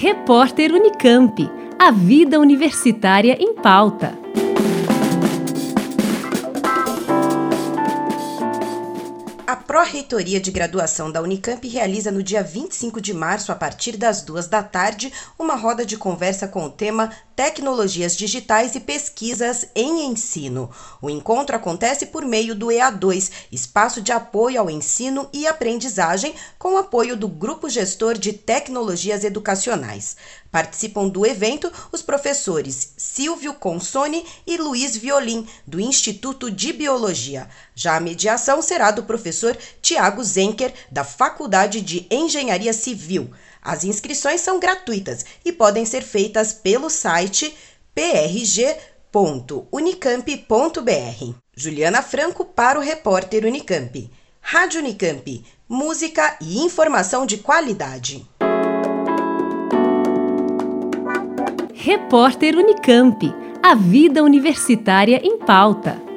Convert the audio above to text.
Repórter Unicamp. A vida universitária em pauta. A Pró-Reitoria de Graduação da Unicamp realiza no dia 25 de março, a partir das duas da tarde, uma roda de conversa com o tema Tecnologias Digitais e Pesquisas em Ensino. O encontro acontece por meio do EA2, Espaço de Apoio ao Ensino e Aprendizagem, com apoio do Grupo Gestor de Tecnologias Educacionais. Participam do evento os professores Silvio Consone e Luiz Violim, do Instituto de Biologia. Já a mediação será do professor Tiago Zenker, da Faculdade de Engenharia Civil. As inscrições são gratuitas e podem ser feitas pelo site prg.unicamp.br. Juliana Franco para o repórter Unicamp. Rádio Unicamp, música e informação de qualidade. Repórter Unicamp. A vida universitária em pauta.